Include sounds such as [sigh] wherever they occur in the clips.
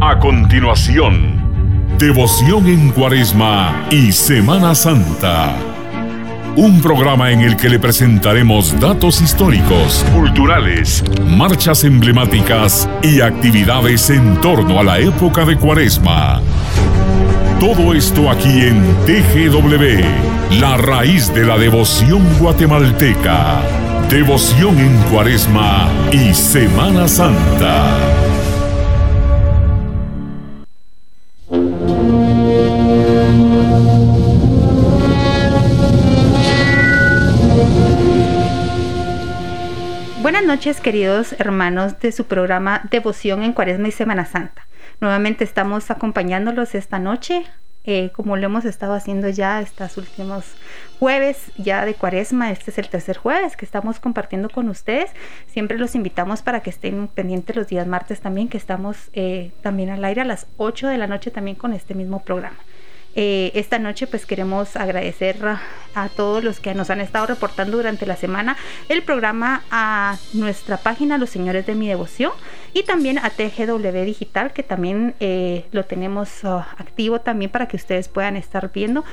A continuación, Devoción en Cuaresma y Semana Santa. Un programa en el que le presentaremos datos históricos, culturales, marchas emblemáticas y actividades en torno a la época de Cuaresma. Todo esto aquí en TGW, la raíz de la devoción guatemalteca. Devoción en Cuaresma y Semana Santa. Noches queridos hermanos de su programa Devoción en Cuaresma y Semana Santa. Nuevamente estamos acompañándolos esta noche, eh, como lo hemos estado haciendo ya estos últimos jueves ya de cuaresma. Este es el tercer jueves que estamos compartiendo con ustedes. Siempre los invitamos para que estén pendientes los días martes también, que estamos eh, también al aire a las 8 de la noche también con este mismo programa. Eh, esta noche pues queremos agradecer a, todos los que nos han estado reportando durante la semana. El programa a nuestra página Los Señores de mi Devoción y también a TGW Digital que también eh, lo tenemos uh, activo también para que ustedes puedan estar viendo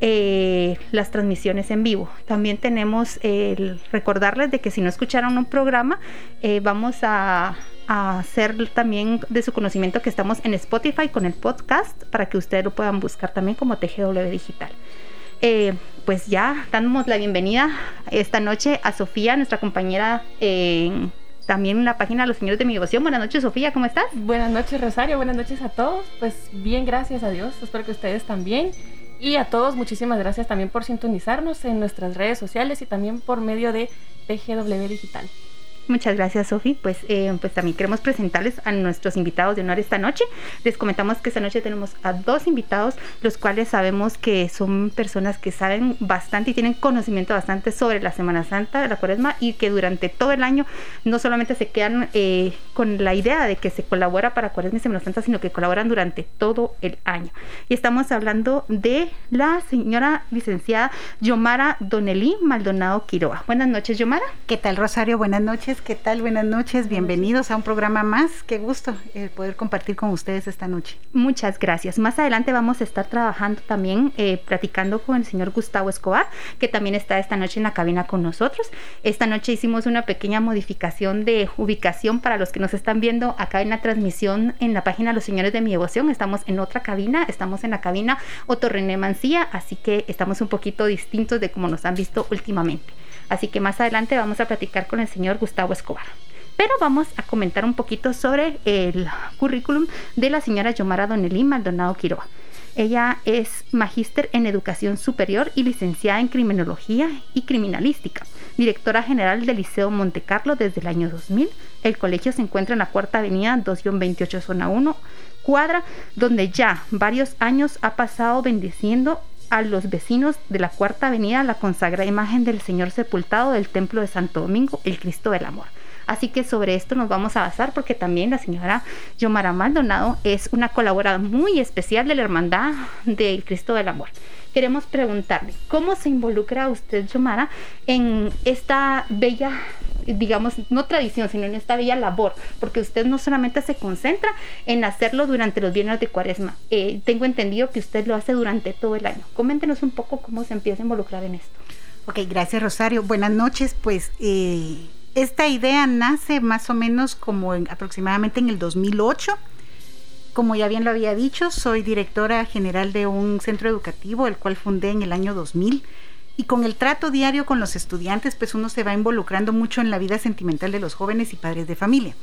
eh, las transmisiones en vivo. También tenemos el recordarles de que si no escucharon un programa vamos a hacer también de su conocimiento que estamos en Spotify con el podcast para que ustedes lo puedan buscar también como TGW Digital. Eh, pues ya damos la bienvenida esta noche a Sofía, nuestra compañera también en la página Los Señores de mi Devoción. Buenas noches, Sofía, ¿cómo estás? Buenas noches, Rosario. Buenas noches a todos. Pues bien, gracias a Dios. Espero que ustedes también. Y a todos, muchísimas gracias también por sintonizarnos en nuestras redes sociales y también por medio de TGW Digital. Muchas gracias, Sofi. Pues, eh, pues también queremos presentarles a nuestros invitados de honor esta noche. Les comentamos que esta noche tenemos a dos invitados, los cuales sabemos que son personas que saben bastante y tienen conocimiento bastante sobre la Semana Santa, de la Cuaresma, y que durante todo el año no solamente se quedan eh, con la idea de que se colabora para Cuaresma y Semana Santa, sino que colaboran durante todo el año. Y estamos hablando de la señora licenciada Yomara Donelí Maldonado Quiroa. Buenas noches, Yomara. ¿Qué tal, Rosario? Buenas noches. ¿Qué tal? Buenas noches, bienvenidos a un programa más. Qué gusto eh, poder compartir con ustedes esta noche. Muchas gracias. Más adelante vamos a estar trabajando también, eh, platicando con el señor Gustavo Escobar, que también está esta noche en la cabina con nosotros. Esta noche hicimos una pequeña modificación de ubicación para los que nos están viendo acá en la transmisión en la página Los Señores de mi Devoción. Estamos en otra cabina, estamos en la cabina Otto René Mancía, así que estamos un poquito distintos de como nos han visto últimamente. Así que más adelante vamos a platicar con el señor Gustavo Escobar. Pero vamos a comentar un poquito sobre el currículum de la señora Yomara Donelí Maldonado Quiroga. Ella es magíster en educación superior y licenciada en criminología y criminalística, directora general del Liceo Monte Carlo desde el año 2000. El colegio se encuentra en la Cuarta Avenida 2-28 Zona 1, cuadra, donde ya varios años ha pasado bendiciendo a los vecinos de la Cuarta Avenida la consagrada imagen del Señor sepultado del Templo de Santo Domingo, el Cristo del Amor. Así que sobre esto nos vamos a basar porque también la señora Yomara Maldonado es una colaboradora muy especial de la Hermandad del Cristo del Amor. Queremos preguntarle, ¿cómo se involucra usted, Yomara, en esta bella digamos, no tradición, sino en esta bella labor, porque usted no solamente se concentra en hacerlo durante los viernes de cuaresma, eh, tengo entendido que usted lo hace durante todo el año. Coméntenos un poco cómo se empieza a involucrar en esto. Ok, gracias Rosario. Buenas noches, pues eh, esta idea nace más o menos como aproximadamente en el 2008. Como ya bien lo había dicho, soy directora general de un centro educativo, el cual fundé en el año 2000 y con el trato diario con los estudiantes, pues uno se va involucrando mucho en la vida sentimental de los jóvenes y padres de familia.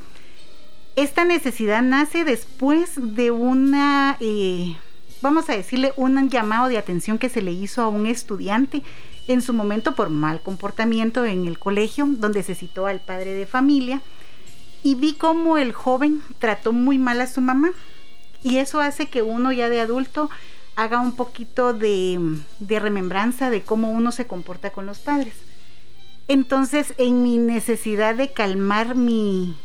Esta necesidad nace después de una, eh, vamos a decirle, un llamado de atención que se le hizo a un estudiante en su momento por mal comportamiento en el colegio, donde se citó al padre de familia, y vi cómo el joven trató muy mal a su mamá. Y eso hace que uno ya de adulto haga un poquito de, remembranza de cómo uno se comporta con los padres. Entonces, en mi necesidad de calmar mi,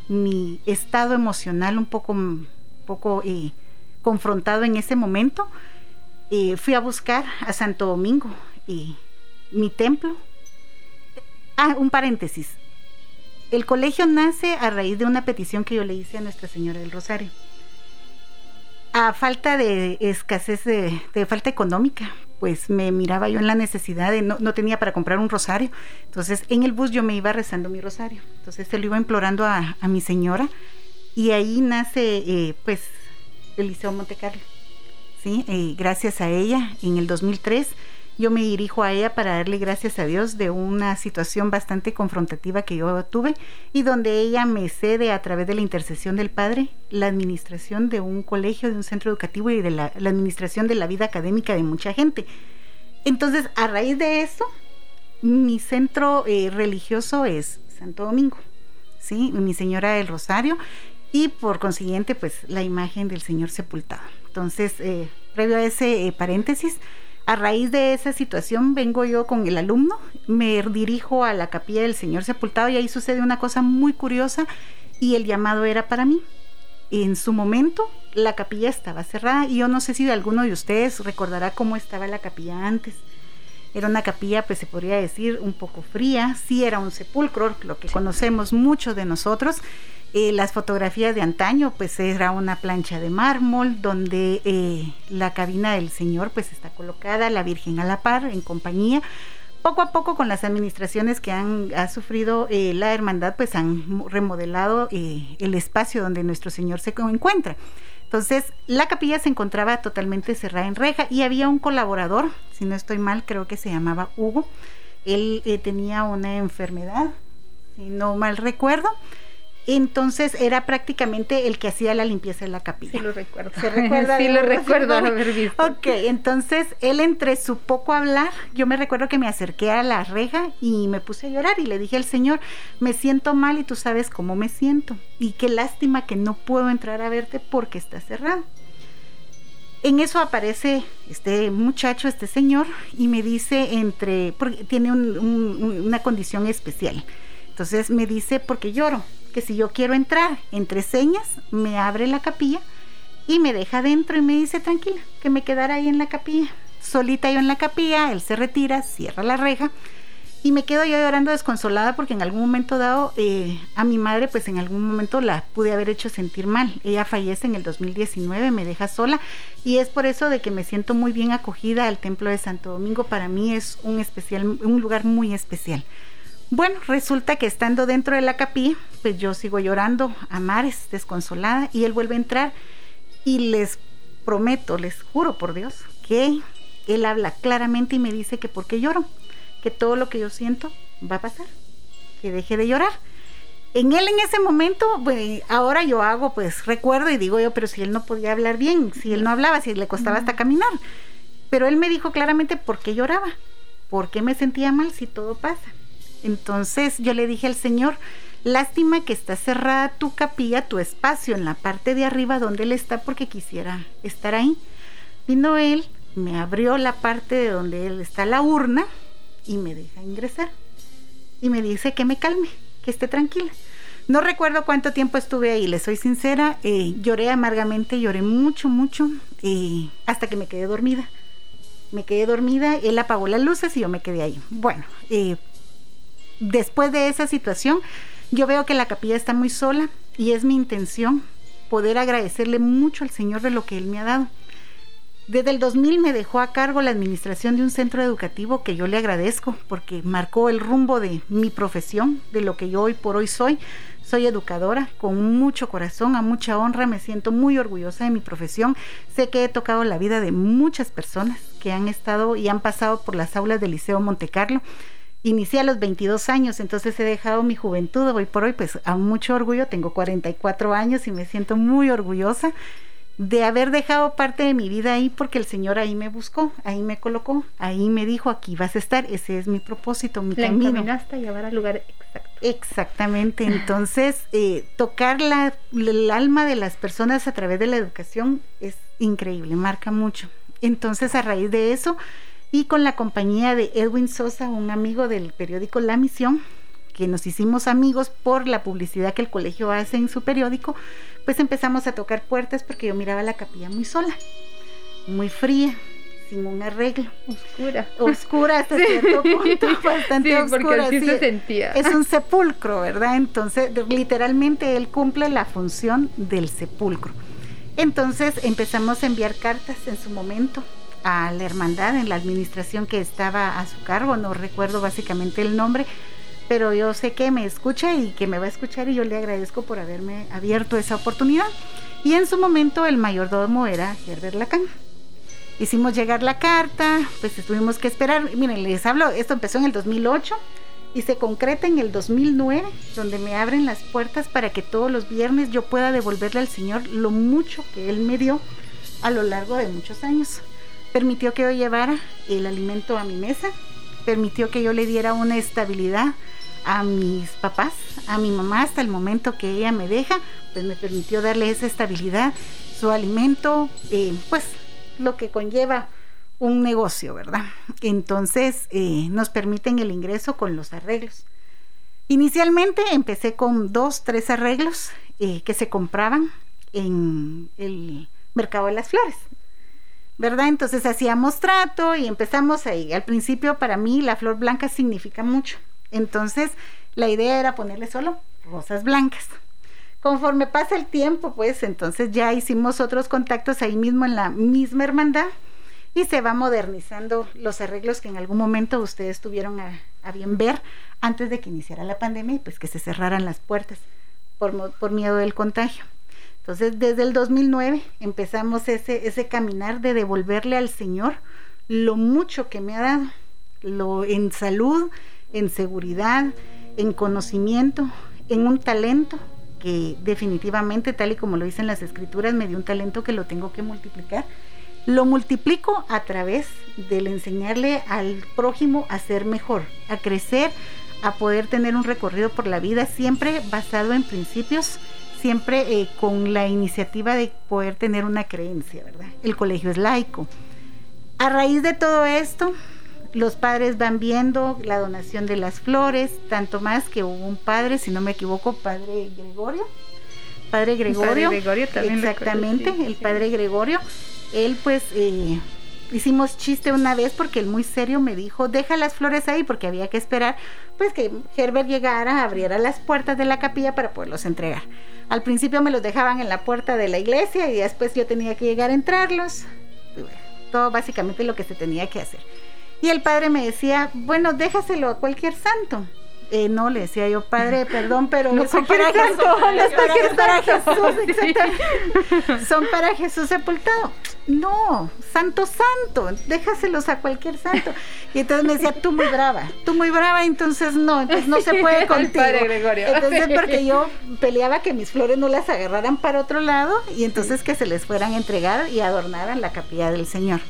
estado emocional un poco, poco eh, confrontado en ese momento, eh, fui a buscar a Santo Domingo, y mi templo. Ah, un paréntesis. El colegio nace a raíz de una petición que yo le hice a Nuestra Señora del Rosario a falta de escasez de, falta económica, pues me miraba yo en la necesidad de no, no, tenía para comprar un rosario. Entonces en el bus yo me iba rezando mi rosario. Entonces se lo iba implorando a, mi señora y ahí nace eh, pues el Liceo Monte Carlo. ¿sí? Eh, gracias a ella en el 2003 yo me dirijo a ella para darle gracias a Dios de una situación bastante confrontativa que yo tuve y donde ella me cede a través de la intercesión del Padre la administración de un colegio, de un centro educativo y de la, administración de la vida académica de mucha gente. Entonces, a raíz de eso, mi centro eh, religioso es Santo Domingo, ¿sí? Mi Señora del Rosario y por consiguiente, pues la imagen del Señor sepultado. Entonces, eh, previo a ese eh, paréntesis, a raíz de esa situación vengo yo con el alumno, me dirijo a la capilla del Señor Sepultado y ahí sucede una cosa muy curiosa y el llamado era para mí. En su momento la capilla estaba cerrada y yo no sé si alguno de ustedes recordará cómo estaba la capilla antes. Era una capilla, pues se podría decir, un poco fría, sí era un sepulcro, lo que conocemos mucho de nosotros, eh, las fotografías de antaño, pues era una plancha de mármol donde eh, la cabina del Señor pues está colocada, la Virgen a la par, en compañía. Poco a poco con las administraciones que han ha sufrido eh, la hermandad, pues han remodelado el espacio donde nuestro Señor se encuentra. Entonces, la capilla se encontraba totalmente cerrada en reja y había un colaborador, si no estoy mal, creo que se llamaba Hugo. Él tenía una enfermedad, si no mal recuerdo, entonces era prácticamente el que hacía la limpieza de la capilla. Sí lo recuerdo. ¿Se recuerda? [laughs] sí lo recuerdo haber visto. Ok, entonces él entre su poco hablar, yo me recuerdo que me acerqué a la reja y me puse a llorar y le dije al Señor, me siento mal y tú sabes cómo me siento. Y qué lástima que no puedo entrar a verte porque está cerrado. En eso aparece este muchacho, este señor, y me dice entre, porque tiene una condición especial. Entonces me dice, porque lloro que si yo quiero entrar entre señas, me abre la capilla y me deja dentro y me dice tranquila, que me quedara ahí en la capilla. Solita yo en la capilla, él se retira, cierra la reja y me quedo yo llorando desconsolada porque en algún momento dado eh, a mi madre pues en algún momento la pude haber hecho sentir mal. Ella fallece en el 2019, me deja sola y es por eso de que me siento muy bien acogida al templo de Santo Domingo. Para mí es un especial, un lugar muy especial. Bueno, resulta que estando dentro de la capilla, pues yo sigo llorando a mares, desconsolada, y él vuelve a entrar y les prometo, les juro por Dios, que él habla claramente y me dice que por qué lloro, que todo lo que yo siento va a pasar, que deje de llorar. En él en ese momento, pues, ahora yo hago, pues recuerdo y digo yo, pero si él no podía hablar bien, si él no hablaba, si le costaba hasta caminar. Pero él me dijo claramente por qué lloraba, por qué me sentía mal si todo pasa. Entonces yo le dije al Señor, lástima que está cerrada tu capilla, tu espacio en la parte de arriba donde Él está porque quisiera estar ahí. Vino Él, me abrió la parte de donde Él está la urna y me deja ingresar. Y me dice que me calme, que esté tranquila. No recuerdo cuánto tiempo estuve ahí, le soy sincera, eh, lloré amargamente, lloré mucho, mucho, eh, hasta que me quedé dormida. Me quedé dormida, él apagó las luces y yo me quedé ahí. Bueno, eh, después de esa situación, yo veo que la capilla está muy sola y es mi intención poder agradecerle mucho al Señor de lo que Él me ha dado. Desde el 2000 me dejó a cargo la administración de un centro educativo que yo le agradezco porque marcó el rumbo de mi profesión, de lo que yo hoy por hoy soy. Soy educadora con mucho corazón, a mucha honra, me siento muy orgullosa de mi profesión. Sé que he tocado la vida de muchas personas que han estado y han pasado por las aulas del Liceo Montecarlo inicié a los 22 años, entonces he dejado mi juventud. Hoy por hoy, pues a mucho orgullo, tengo 44 años y me siento muy orgullosa de haber dejado parte de mi vida ahí porque el Señor ahí me buscó, ahí me colocó, ahí me dijo, aquí vas a estar, ese es mi propósito, mi la camino. hasta llevar al lugar exacto. Exactamente, entonces eh, tocar la, el alma de las personas a través de la educación es increíble, marca mucho. Entonces a raíz de eso y con la compañía de Edwin Sosa, un amigo del periódico La Misión, que nos hicimos amigos por la publicidad que el colegio hace en su periódico, pues empezamos a tocar puertas porque yo miraba la capilla muy sola, muy fría, sin un arreglo. Oscura. Oscura hasta cierto punto, bastante [laughs] sí, Porque así se sentía. Es un sepulcro, ¿verdad? Entonces, literalmente él cumple la función del sepulcro. Entonces empezamos a enviar cartas en su momento a la hermandad en la administración que estaba a su cargo, no recuerdo básicamente el nombre, pero yo sé que me escucha y que me va a escuchar y yo le agradezco por haberme abierto esa oportunidad. Y en su momento el mayordomo era Herbert Lacan. Hicimos llegar la carta, pues tuvimos que esperar. Miren, les hablo, esto empezó en el 2008 y se concreta en el 2009, donde me abren las puertas para que todos los viernes yo pueda devolverle al Señor lo mucho que Él me dio a lo largo de muchos años permitió que yo llevara el alimento a mi mesa, permitió que yo le diera una estabilidad a mis papás, a mi mamá hasta el momento que ella me deja, pues me permitió darle esa estabilidad, su alimento, eh, pues lo que conlleva un negocio, ¿verdad? Entonces eh, nos permiten el ingreso con los arreglos. Inicialmente empecé con dos, tres arreglos eh, que se compraban en el mercado de las flores. ¿Verdad? Entonces hacíamos trato y empezamos ahí. Al principio para mí la flor blanca significa mucho. Entonces la idea era ponerle solo rosas blancas. Conforme pasa el tiempo, pues entonces ya hicimos otros contactos ahí mismo en la misma hermandad y se va modernizando los arreglos que en algún momento ustedes tuvieron a, bien ver antes de que iniciara la pandemia y pues que se cerraran las puertas por, por miedo del contagio. Entonces, desde el 2009 empezamos ese, ese caminar de devolverle al Señor lo mucho que me ha dado, lo en salud, en seguridad, en conocimiento, en un talento que definitivamente, tal y como lo dicen las escrituras, me dio un talento que lo tengo que multiplicar. Lo multiplico a través del enseñarle al prójimo a ser mejor, a crecer, a poder tener un recorrido por la vida siempre basado en principios siempre eh, con la iniciativa de poder tener una creencia, ¿verdad? El colegio es laico. A raíz de todo esto, los padres van viendo la donación de las flores, tanto más que hubo un padre, si no me equivoco, padre Gregorio. Padre Gregorio. Gregorio también. Exactamente, el padre Gregorio. Él pues eh, hicimos chiste una vez porque él muy serio me dijo, deja las flores ahí porque había que esperar pues que Herbert llegara, abriera las puertas de la capilla para poderlos entregar. Al principio me los dejaban en la puerta de la iglesia y después yo tenía que llegar a entrarlos. todo básicamente lo que se tenía que hacer. Y el padre me decía, bueno, déjaselo a cualquier santo. Eh, no, le decía yo, padre, [laughs] perdón, pero no son para, Jesús, para, Jesús, exactamente. son para Jesús sepultado. No, santo, santo, déjaselos a cualquier santo. Y entonces me decía, tú muy brava, tú muy brava, entonces no, entonces no se puede [laughs] contigo. Entonces porque [laughs] yo peleaba que mis flores no las agarraran para otro lado y entonces que se les fueran a entregar y adornaran la capilla del Señor.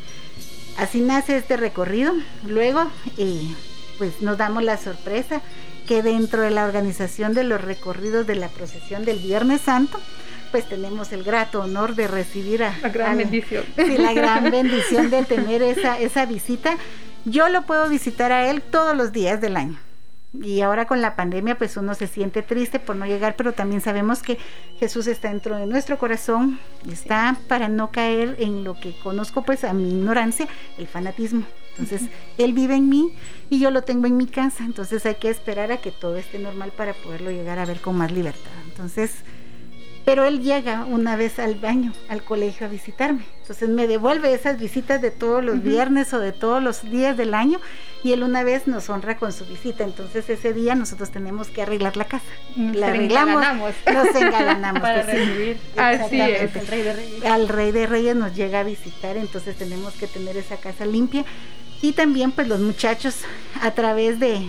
Así nace este recorrido. Luego, eh, pues nos damos la sorpresa que dentro de la organización de los recorridos de la procesión del Viernes Santo, pues tenemos el grato honor de recibir a la gran bendición. [laughs] Sí, la gran bendición de tener esa, esa visita. Yo lo puedo visitar a él todos los días del año. Y ahora con la pandemia, pues uno se siente triste por no llegar, pero también sabemos que Jesús está dentro de nuestro corazón, está para no caer en lo que conozco, pues a mi ignorancia, el fanatismo. Entonces, Él vive en mí y yo lo tengo en mi casa. Entonces, hay que esperar a que todo esté normal para poderlo llegar a ver con más libertad. Entonces, pero Él llega una vez al baño, al colegio a visitarme. Entonces, me devuelve esas visitas de todos los viernes o de todos los días del año y Él una vez nos honra con su visita. Entonces, ese día nosotros tenemos que arreglar la casa. La arreglamos, nos [laughs] engalanamos. para pues recibir. Así es. Al rey de Reyes. Al Rey de Reyes nos llega a visitar, entonces tenemos que tener esa casa limpia y también pues los muchachos a través de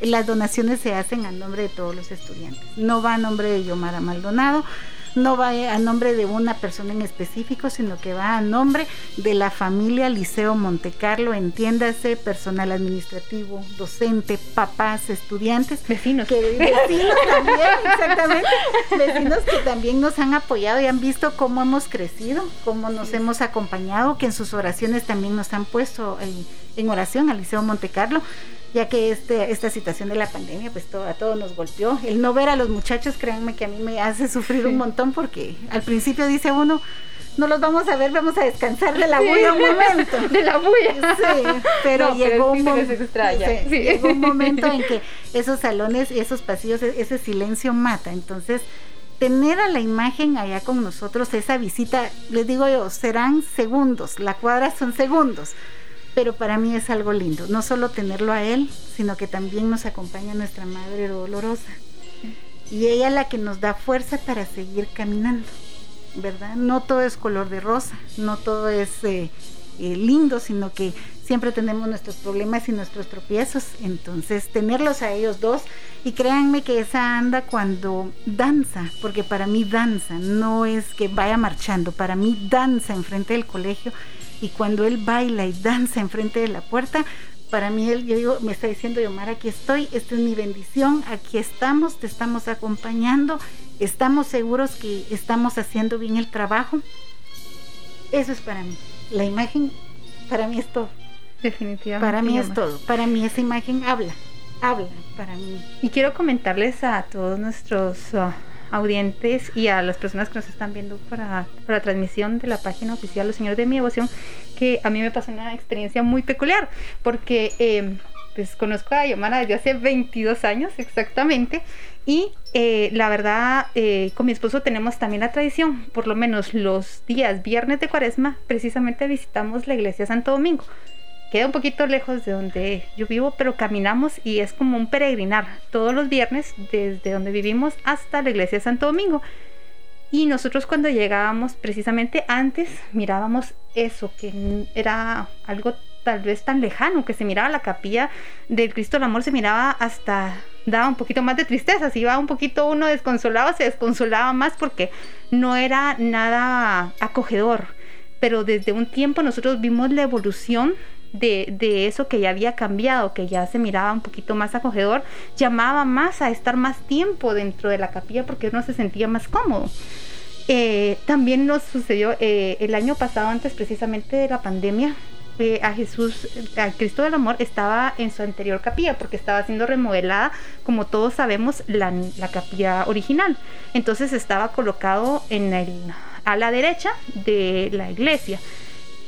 las donaciones se hacen a nombre de todos los estudiantes. No va a nombre de Yomara Maldonado, no va a nombre de una persona en específico, sino que va a nombre de la familia Liceo Montecarlo, entiéndase, personal administrativo, docente, papás, estudiantes. Vecinos. Que, vecinos también, exactamente. Vecinos que también nos han apoyado y han visto cómo hemos crecido, cómo nos hemos acompañado, que en sus oraciones también nos han puesto en, en oración al Liceo Montecarlo ya que este, esta situación de la pandemia pues todo, a todos nos golpeó. El no ver a los muchachos, créanme que a mí me hace sufrir un montón porque al principio dice uno, no los vamos a ver, vamos a descansar de la bulla un momento. [laughs] De la bulla. Sí, pero, llegó, un llegó un momento en que [laughs] esos salones esos pasillos, e-, ese silencio mata. Entonces, tener a la imagen allá con nosotros, esa visita, les digo yo, serán segundos, la cuadra son segundos, pero para mí es algo lindo, no solo tenerlo a él, sino que también nos acompaña nuestra Madre Dolorosa. Y ella la que nos da fuerza para seguir caminando, ¿verdad? No todo es color de rosa, no todo es eh, eh, lindo, sino que siempre tenemos nuestros problemas y nuestros tropiezos. Entonces, tenerlos a ellos dos, y créanme que esa anda cuando danza, porque para mí danza, no es que vaya marchando, para mí danza enfrente del colegio, y cuando él baila y danza enfrente de la puerta, para mí él, yo digo, me está diciendo, Yomar, aquí estoy, esta es mi bendición, aquí estamos, te estamos acompañando, estamos seguros que estamos haciendo bien el trabajo. Eso es para mí. La imagen para mí es todo. Definitivamente. Para mí es todo. Para mí esa imagen habla, habla para mí. Y quiero comentarles a todos nuestros uh, audientes y a las personas que nos están viendo para, la transmisión de la página oficial Los Señores de mi Devoción que a mí me pasó una experiencia muy peculiar porque em, pues conozco a Yomara desde hace 22 años exactamente y eh, la verdad eh, con mi esposo tenemos también la tradición, por lo menos los días viernes de cuaresma precisamente visitamos la iglesia Santo Domingo queda un poquito lejos de donde yo vivo, pero caminamos y es como un peregrinar todos los viernes desde donde vivimos hasta la iglesia de Santo Domingo. Y nosotros cuando llegábamos, precisamente antes, mirábamos eso, que era algo tal vez tan lejano, que se miraba la capilla del Cristo del Amor, se miraba hasta, daba un poquito más de tristeza, si iba un poquito uno desconsolado, se desconsolaba más porque no era nada acogedor. Pero desde un tiempo nosotros vimos la evolución de, eso que ya había cambiado, que ya se miraba un poquito más acogedor, llamaba más a estar más tiempo dentro de la capilla porque uno se sentía más cómodo. Eh, también nos sucedió eh, el año pasado, antes precisamente de la pandemia, eh, a Jesús, a Cristo del Amor, estaba en su anterior capilla porque estaba siendo remodelada, como todos sabemos, la, la capilla original. Entonces estaba colocado en el, a la derecha de la iglesia.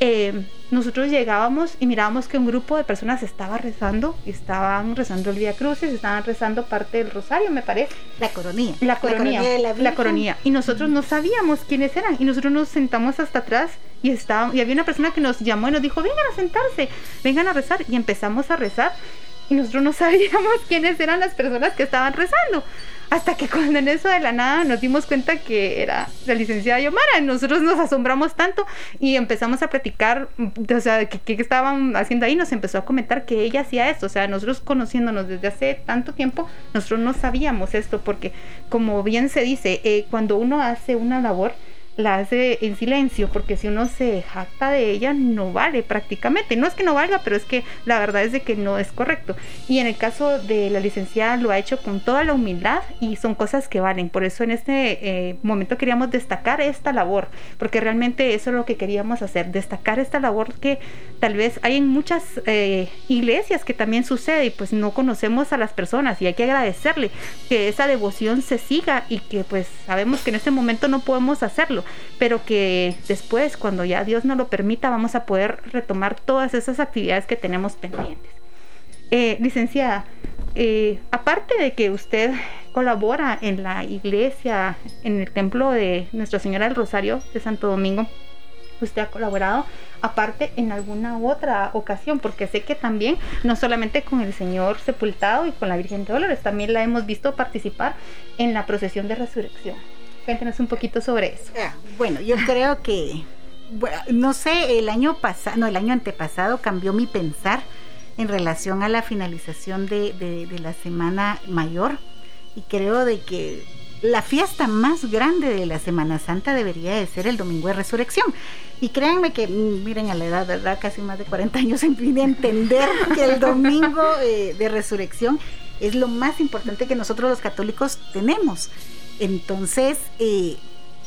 Eh, nosotros llegábamos y mirábamos que un grupo de personas estaba rezando, estaban rezando el Vía Crucis, estaban rezando parte del rosario, me parece. La coronía. La coronía. La, coronía. Y nosotros no sabíamos quiénes eran. Y nosotros nos sentamos hasta atrás y, estaba, y había una persona que nos llamó y nos dijo, vengan a sentarse, vengan a rezar. Y empezamos a rezar y nosotros no [laughs] sabíamos quiénes eran las personas que estaban rezando. Hasta que cuando en eso de la nada nos dimos cuenta que era la licenciada Yomara, nosotros nos asombramos tanto y empezamos a platicar, o sea, qué estaban haciendo ahí, nos empezó a comentar que ella hacía esto, o sea, nosotros conociéndonos desde hace tanto tiempo, nosotros no sabíamos esto, porque como bien se dice, eh, cuando uno hace una labor, la hace en silencio, porque si uno se jacta de ella, no vale prácticamente. No es que no valga, pero es que la verdad es de que no es correcto. Y en el caso de la licenciada lo ha hecho con toda la humildad y son cosas que valen. Por eso en este eh, momento queríamos destacar esta labor, porque realmente eso es lo que queríamos hacer, destacar esta labor que tal vez hay en muchas eh, iglesias que también sucede y pues no conocemos a las personas y hay que agradecerle que esa devoción se siga y que pues sabemos que en este momento no podemos hacerlo pero que después, cuando ya Dios nos lo permita, vamos a poder retomar todas esas actividades que tenemos pendientes. Eh, licenciada, eh, aparte de que usted colabora en la iglesia, en el templo de Nuestra Señora del Rosario de Santo Domingo, usted ha colaborado aparte en alguna otra ocasión, porque sé que también, no solamente con el Señor sepultado y con la Virgen de Dolores, también la hemos visto participar en la procesión de resurrección. Cuéntenos un poquito sobre eso. Ah, bueno, yo creo que, no sé, el año pasado, no, el año antepasado cambió mi pensar en relación a la finalización de, la Semana Mayor y creo de que la fiesta más grande de la Semana Santa debería de ser el Domingo de Resurrección. Y créanme que, mm, miren a la edad, ¿verdad? Casi más de 40 años [laughs] en fin de entender que el Domingo eh, de Resurrección es lo más importante que nosotros los católicos tenemos. Entonces, eh,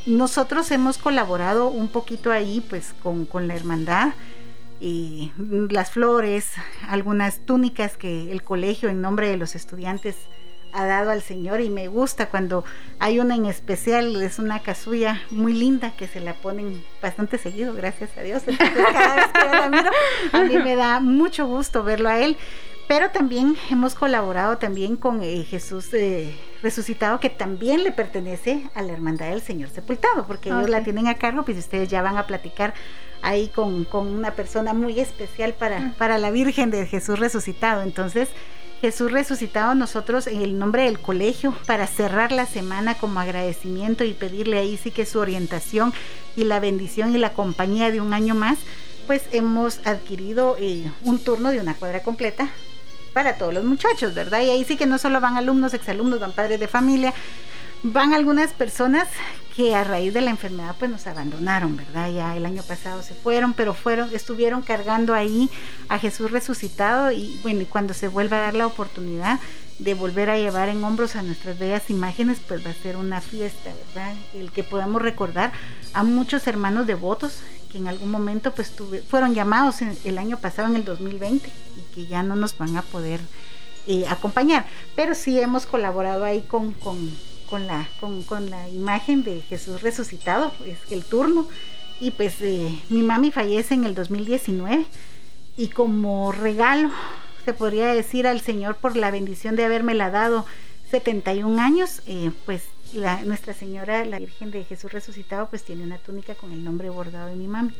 nosotros hemos colaborado un poquito ahí, pues, con, la hermandad. y las flores, algunas túnicas que el colegio en nombre de los estudiantes ha dado al Señor y me gusta cuando hay una en especial, es una casulla muy linda que se la ponen bastante seguido, gracias a Dios. cada vez a mí me da mucho gusto verlo a él. Pero también hemos colaborado también con eh, Jesús eh, resucitado que también le pertenece a la hermandad del Señor sepultado, porque ellos la tienen a cargo, pues ustedes ya van a platicar ahí con, una persona muy especial para, para la Virgen de Jesús resucitado. Entonces, Jesús resucitado nosotros en el nombre del colegio para cerrar la semana como agradecimiento y pedirle ahí sí que su orientación y la bendición y la compañía de un año más, pues hemos adquirido eh, un turno de una cuadra completa para todos los muchachos, ¿verdad? Y ahí sí que no solo van alumnos, exalumnos, van padres de familia, van algunas personas que a raíz de la enfermedad pues nos abandonaron, ¿verdad? Ya el año pasado se fueron, pero fueron, estuvieron cargando ahí a Jesús resucitado y bueno, y cuando se vuelva a dar la oportunidad de volver a llevar en hombros a nuestras bellas imágenes, pues va a ser una fiesta, ¿verdad? El que podamos recordar a muchos hermanos devotos que en algún momento pues fueron llamados el año pasado, en el 2020, y que ya no nos van a poder eh, acompañar, pero sí hemos colaborado ahí con, con con la, con, la imagen de Jesús resucitado, es el turno. Y pues eh, mi mami fallece en el 2019 y como regalo, se podría decir al Señor por la bendición de haberme la dado 71 años, eh, pues la, Nuestra Señora, la Virgen de Jesús resucitado, pues tiene una túnica con el nombre bordado de mi mami.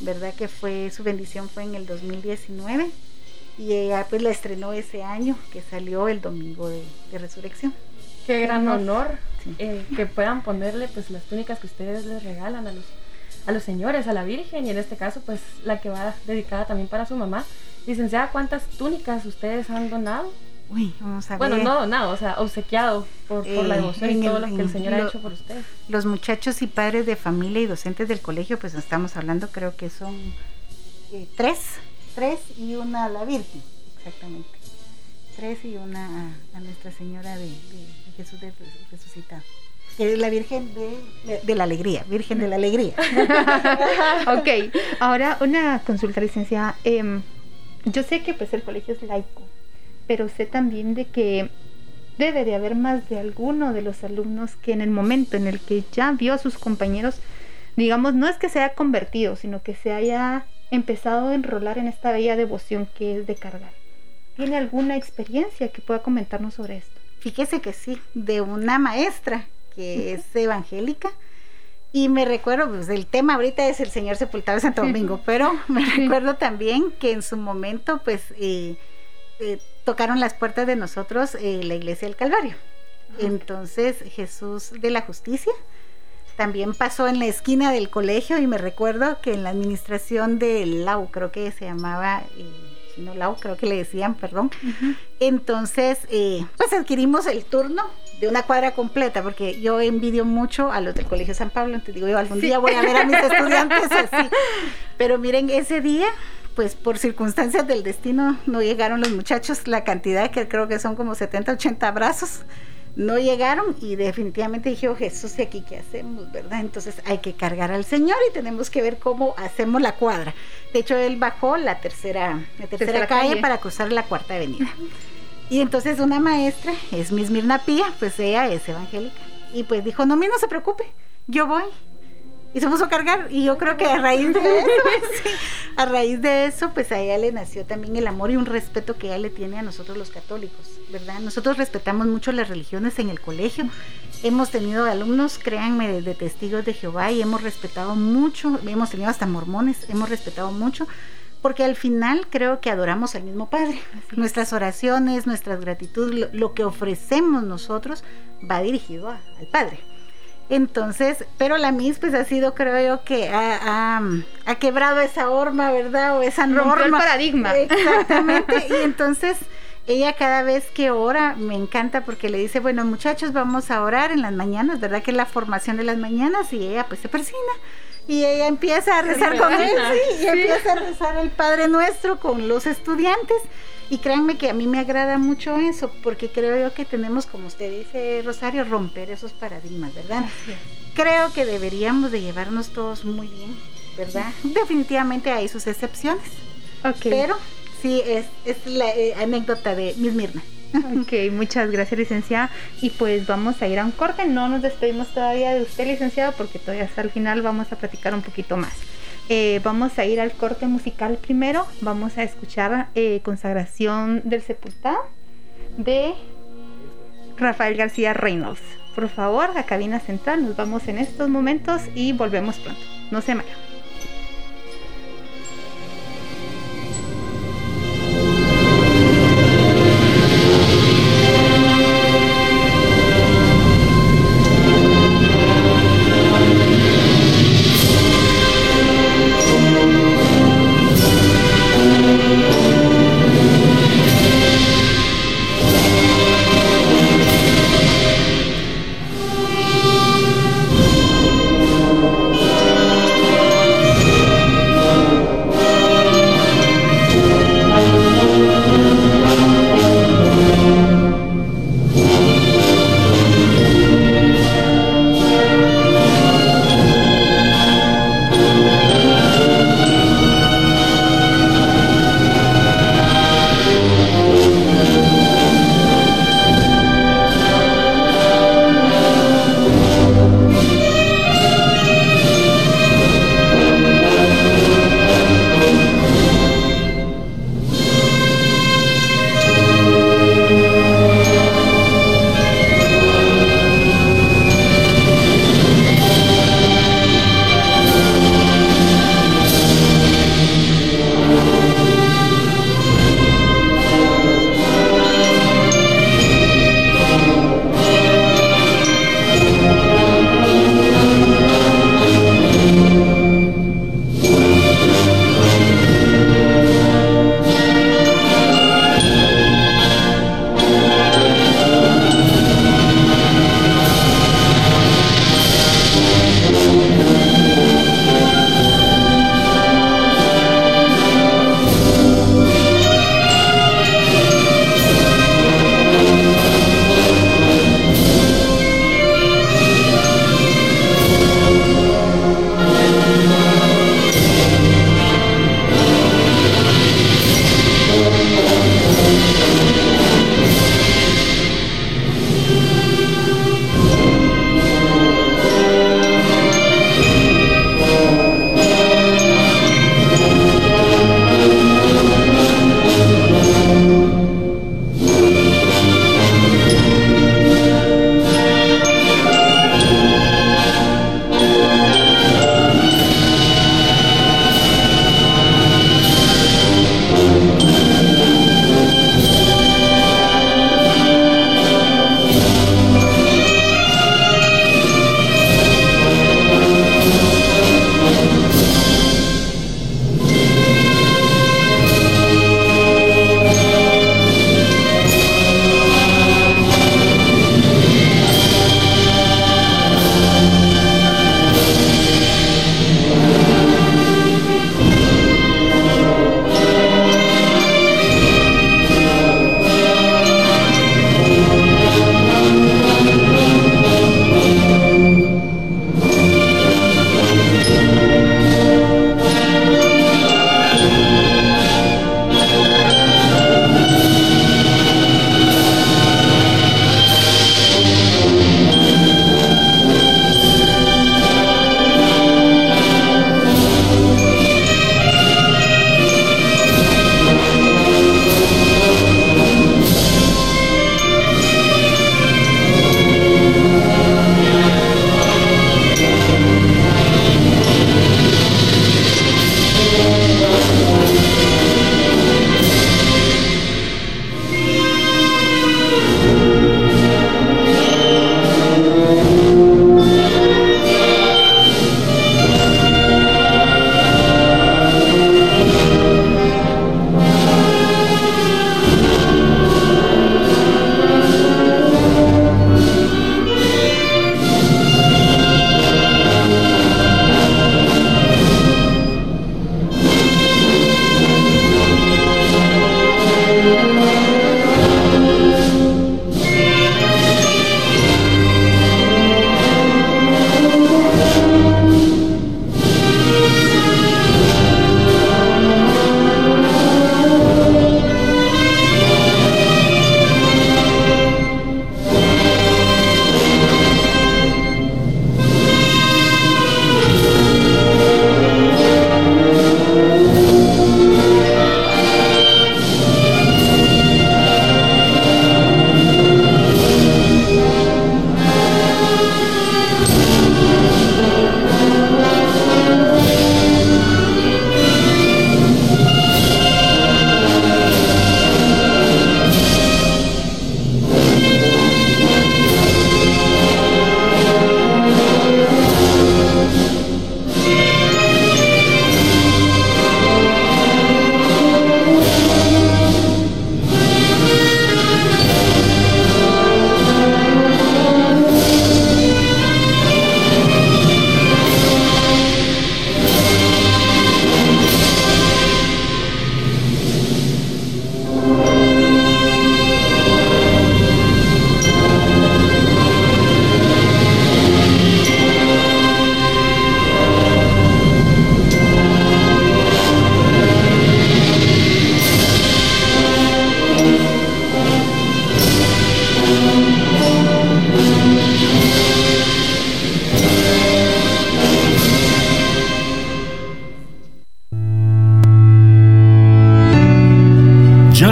¿Verdad que fue, su bendición fue en el 2019 y ella pues la estrenó ese año que salió el domingo de resurrección. Qué gran honor eh, que puedan ponerle pues las túnicas que ustedes les regalan a los, a los señores, a la Virgen y en este caso pues la que va dedicada también para su mamá. Licenciada, ¿cuántas túnicas ustedes han donado? Uy, vamos a bueno, no donado, o sea, obsequiado por, la devoción y todo lo que el Señor ha hecho por ustedes. Los muchachos y padres de familia y docentes del colegio, pues estamos hablando, creo que son eh, tres, tres y una a la Virgen, exactamente. Tres y una a, Nuestra Señora de Jesús resucitado. Es la Virgen de, la Alegría, Virgen de la Alegría. [laughs] ok, ahora una consulta, licenciada. Em, yo sé que pues el colegio es laico, pero sé también de que debe de haber más de alguno de los alumnos que en el momento en el que ya vio a sus compañeros, digamos, no es que se haya convertido, sino que se haya empezado a enrolar en esta bella devoción que es de cargar. ¿Tiene alguna experiencia que pueda comentarnos sobre esto? fíjese que sí, de una maestra que es evangélica. Y me recuerdo, pues el tema ahorita es el Señor Sepultado de Santo Domingo, [laughs] pero me recuerdo también que en su momento, pues, eh, eh, tocaron las puertas de nosotros eh, la iglesia del Calvario. Entonces, Jesús de la Justicia también pasó en la esquina del colegio y me recuerdo que en la administración de Lau, creo que se llamaba no Lau, creo que le decían, perdón. Entonces, eh, pues adquirimos el turno de una cuadra completa, porque yo envidio mucho a los del Colegio San Pablo, entonces digo, yo algún día voy a ver a mis [laughs] estudiantes así. Pero miren, ese día pues por circunstancias del destino no llegaron los muchachos, la cantidad que creo que son como 70, 80 abrazos no llegaron y definitivamente dije, oh Jesús, ¿y aquí qué hacemos, verdad? Entonces hay que cargar al Señor y tenemos que ver cómo hacemos la cuadra. De hecho, él bajó la tercera, la tercera, calle, para cruzar la cuarta avenida. Y entonces una maestra, es Miss Mirna Pía, pues ella es evangélica. Y pues dijo, no, mí no se preocupe, yo voy y se puso a cargar y yo creo que a raíz de eso, [laughs] a raíz de eso, pues a ella le nació también el amor y un respeto que ella le tiene a nosotros los católicos, ¿verdad? Nosotros respetamos mucho las religiones en el colegio, hemos tenido alumnos, créanme, de, testigos de Jehová y hemos respetado mucho, hemos tenido hasta mormones, hemos respetado mucho porque al final creo que adoramos al mismo Padre. Nuestras oraciones, nuestra gratitud, lo, que ofrecemos nosotros va dirigido al Padre. Entonces, pero la Miss pues ha sido, creo yo, que ha, quebrado esa horma, ¿verdad? O esa norma. el paradigma. Exactamente. [laughs] y entonces ella cada vez que ora me encanta porque le dice, bueno muchachos, vamos a orar en las mañanas, ¿verdad? Que es la formación de las mañanas y ella pues se persina y ella empieza a rezar con él, sí, y empieza a rezar el Padre Nuestro con los estudiantes. Y créanme que a mí me agrada mucho eso, porque creo yo que tenemos, como usted dice, Rosario, romper esos paradigmas, ¿verdad? Creo que deberíamos de llevarnos todos muy bien, ¿verdad? Definitivamente hay sus excepciones. Pero sí, es, es la eh, anécdota de Miss Mirna. [laughs] Ok, muchas gracias, licenciada. Y pues vamos a ir a un corte. No nos despedimos todavía de usted, licenciado, porque todavía hasta el final vamos a platicar un poquito más. Eh, vamos a ir al corte musical primero. Vamos a escuchar eh, Consagración del Sepultado de Rafael García Reynolds. Por favor, a cabina central, nos vamos en estos momentos y volvemos pronto. No se vayan.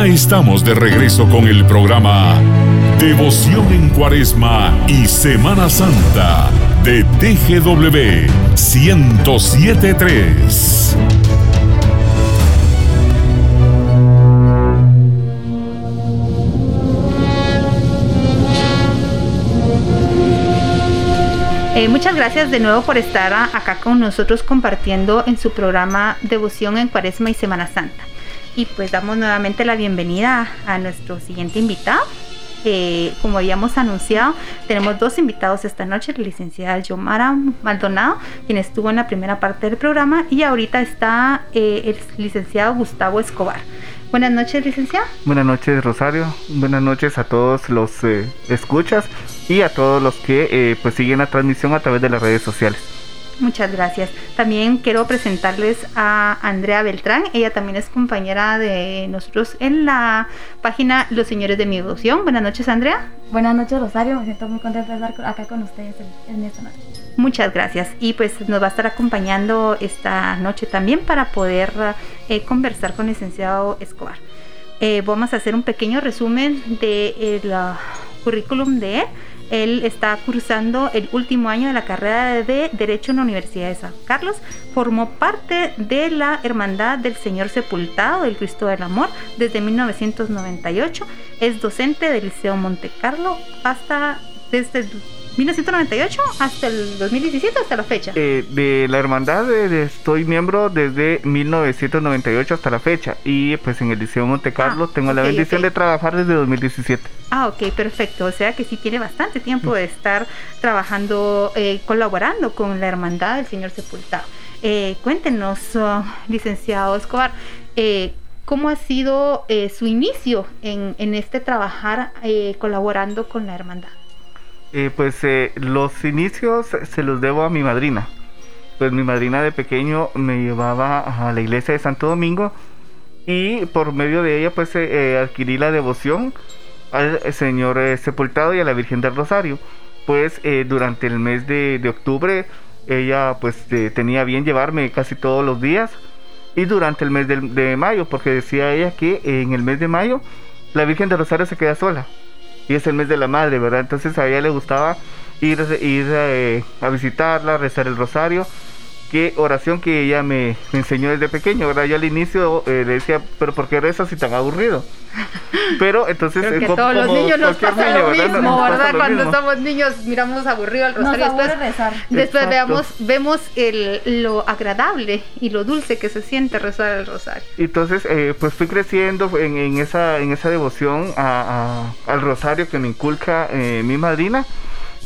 Estamos de regreso con el programa Devoción en Cuaresma y Semana Santa de TGW 1073. Eh, muchas gracias de nuevo por estar acá con nosotros compartiendo en su programa Devoción en Cuaresma y Semana Santa. Y pues damos nuevamente la bienvenida a nuestro siguiente invitado. Eh, como habíamos anunciado, tenemos dos invitados esta noche, la licenciada Yomara Maldonado, quien estuvo en la primera parte del programa, y ahorita está eh, el licenciado Gustavo Escobar. Buenas noches, licenciado. Buenas noches, Rosario. Buenas noches a todos los eh, escuchas y a todos los que pues siguen la transmisión a través de las redes sociales. Muchas gracias. También quiero presentarles a Andrea Beltrán. Ella también es compañera de nosotros en la página Los Señores de mi Devoción. Buenas noches, Andrea. Buenas noches, Rosario. Me siento muy contenta de estar acá con ustedes en esta noche. Muchas gracias. Y pues nos va a estar acompañando esta noche también para poder eh, conversar con el licenciado Escobar. Eh, vamos a hacer un pequeño resumen del de ah, currículum de él él está cursando el último año de la carrera de Derecho en la Universidad de San Carlos. Formó parte de la Hermandad del Señor Sepultado del Cristo del Amor desde 1998. Es docente del Liceo Monte Carlo hasta desde 1998 hasta el 2017, hasta la fecha. Eh, de la hermandad estoy miembro desde 1998 hasta la fecha y pues en el Liceo Monte Carlo ah, tengo la bendición de trabajar desde 2017. Ah, ok, perfecto. O sea que sí tiene bastante tiempo de estar trabajando, eh, colaborando con la hermandad del Señor Sepultado. Eh, cuéntenos, oh, licenciado Escobar, ¿cómo ha sido su inicio en, en este trabajar colaborando con la hermandad? Eh, pues eh, los inicios se los debo a mi madrina. Pues mi madrina de pequeño me llevaba a la iglesia de Santo Domingo y por medio de ella pues eh, adquirí la devoción al Señor sepultado y a la Virgen del Rosario. Pues durante el mes de, octubre ella pues tenía bien llevarme casi todos los días y durante el mes de mayo porque decía ella que en el mes de mayo la Virgen del Rosario se queda sola y es el mes de la madre, ¿verdad? Entonces a ella le gustaba ir, ir eh, a visitarla, rezar el rosario. Qué oración que ella me, enseñó desde pequeño, ¿verdad? Yo al inicio eh, le decía, pero ¿por qué rezas si tan aburrido? [laughs] Pero entonces... Creo que todos los niños nos pasa lo mismo, ¿verdad? Cuando somos niños miramos aburrido el rosario. después, rezar. después veamos, vemos el, lo agradable y lo dulce que se siente rezar el rosario. Entonces, eh, pues fui creciendo en, en, esa, en esa devoción a, al rosario que me inculca eh, mi madrina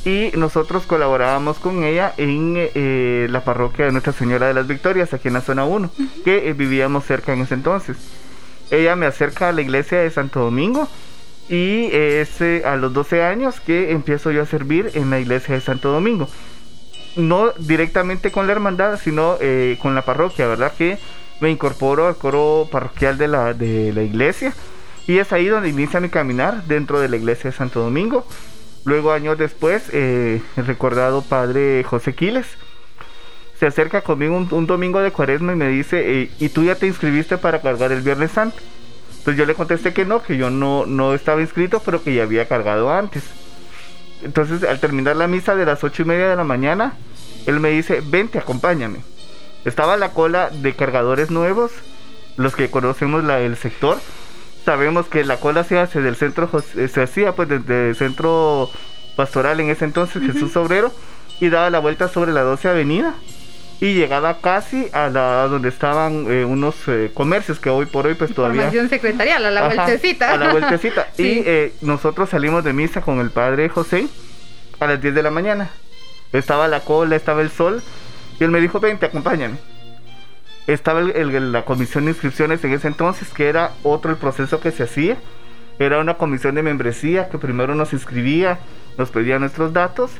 y nosotros colaborábamos con ella en eh, la parroquia de Nuestra Señora de las Victorias, aquí en la zona 1, que vivíamos cerca en ese entonces ella me acerca a la iglesia de Santo Domingo y es eh, a los 12 años que empiezo yo a servir en la iglesia de Santo Domingo. No directamente con la hermandad, sino eh, con la parroquia, ¿verdad? Que me incorporo al coro parroquial de la, de la iglesia y es ahí donde inicia mi caminar dentro de la iglesia de Santo Domingo. Luego, años después, eh, el recordado padre José Quiles se acerca conmigo un, domingo de cuaresma y me dice, eh, ¿y tú ya te inscribiste para cargar el Viernes Santo? Entonces yo le contesté que no, que yo no, no estaba inscrito, pero que ya había cargado antes. Entonces al terminar la misa de las ocho y media de la mañana, él me dice, vente, acompáñame. Estaba la cola de cargadores nuevos, los que conocemos la, el sector, sabemos que la cola se hace del centro, se hacía pues desde el centro pastoral en ese entonces, Jesús Obrero, y daba la vuelta sobre la 12 Avenida y llegaba casi a la donde estaban eh, unos eh, comercios que hoy por hoy pues todavía Información secretarial a la vueltecita. a la vueltecita. [laughs] Y eh, nosotros salimos de misa con el padre José a las 10 de la mañana. Estaba la cola estaba el sol y él me dijo vente acompáñame estaba la comisión de inscripciones en ese entonces que era otro el proceso que se hacía era una comisión de membresía que primero nos inscribía nos pedía nuestros datos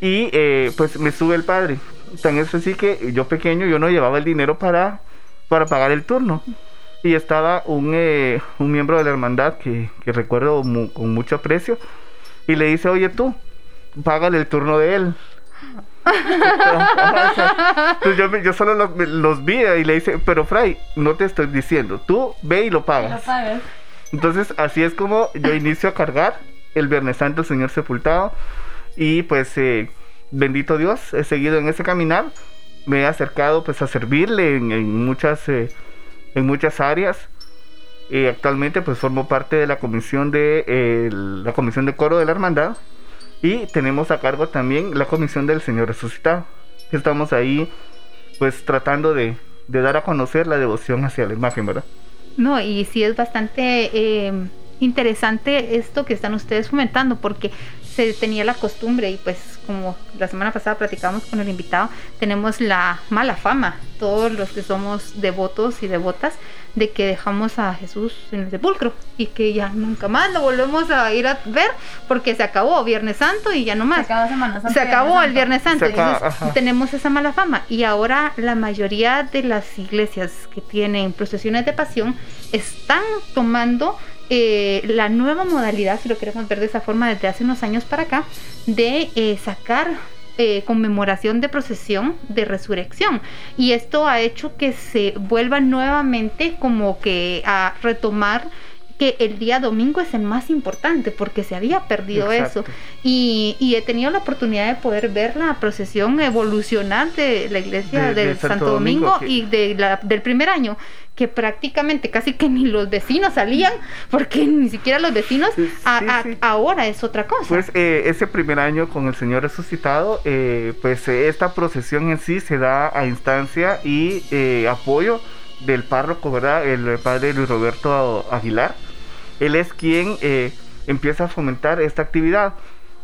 y pues me sube el padre tan es así que yo pequeño yo no llevaba el dinero para, para pagar el turno. Y estaba un, eh, un miembro de la hermandad que, recuerdo con mucho aprecio y le dice, oye tú, págale el turno de él. Entonces [laughs] yo, yo solo los, los, vi y le dice, pero Fray, no te estoy diciendo, tú ve y lo pagas. Entonces, así es como yo inicio a cargar el Viernes Santo el Señor sepultado. Y pues, eh, bendito Dios, he seguido en ese caminar. Me he acercado pues a servirle en, muchas, eh, en muchas áreas. Y actualmente pues formo parte de la comisión de la comisión de coro de la hermandad y tenemos a cargo también la comisión del Señor resucitado. Estamos ahí pues tratando de, de dar a conocer la devoción hacia la imagen, ¿verdad? No, y sí es bastante eh, interesante esto que están ustedes fomentando, porque se tenía la costumbre y pues como la semana pasada platicamos con el invitado, tenemos la mala fama, todos los que somos devotos y devotas, de que dejamos a Jesús en el sepulcro y que ya nunca más lo volvemos a ir a ver porque se acabó Viernes Santo y ya no más. Se acabó Semana. Se acabó el Viernes Santo. Entonces, tenemos esa mala fama y ahora la mayoría de las iglesias que tienen procesiones de pasión están tomando eh, la nueva modalidad, si lo queremos ver de esa forma, desde hace unos años para acá, de eh, sacar eh, conmemoración de procesión de resurrección. Y esto ha hecho que se vuelva nuevamente como que a retomar que el día domingo es el más importante porque se había perdido eso. Y, y, he tenido la oportunidad de poder ver la procesión evolucionar de la iglesia del Santo, Domingo, y de la, del primer año que prácticamente casi que ni los vecinos salían, [laughs] porque ni siquiera los vecinos, ahora es otra cosa. Pues eh, ese primer año con el Señor resucitado, eh, pues eh, esta procesión en sí se da a instancia y apoyo del párroco, ¿verdad? El padre Luis Roberto Aguilar. Él es quien empieza a fomentar esta actividad,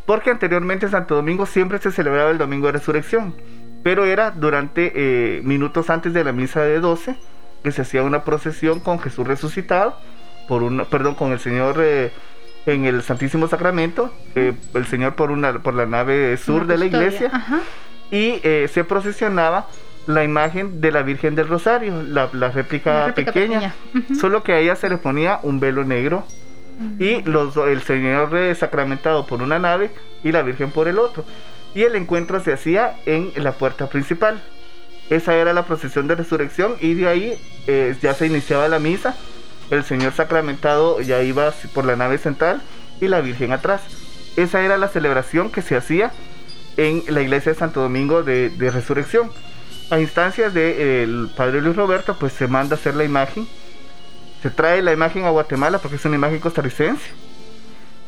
porque anteriormente en Santo Domingo siempre se celebraba el Domingo de Resurrección, pero era durante minutos antes de la misa de 12 que se hacía una procesión con Jesús resucitado, por una, perdón, con el Señor eh, en el Santísimo Sacramento, eh, el Señor por, una, por la nave sur de la iglesia, y eh, se procesionaba la imagen de la Virgen del Rosario, la, réplica, pequeña, solo que a ella se le ponía un velo negro y los, el Señor sacramentado por una nave y la Virgen por el otro. Y el encuentro se hacía en la puerta principal. Esa era la procesión de resurrección y de ahí eh, ya se iniciaba la misa. El Señor sacramentado ya iba por la nave central y la Virgen atrás. Esa era la celebración que se hacía en la iglesia de Santo Domingo de, Resurrección. A instancias del Padre Luis Roberto, pues se manda a hacer la imagen. Se trae la imagen a Guatemala porque es una imagen costarricense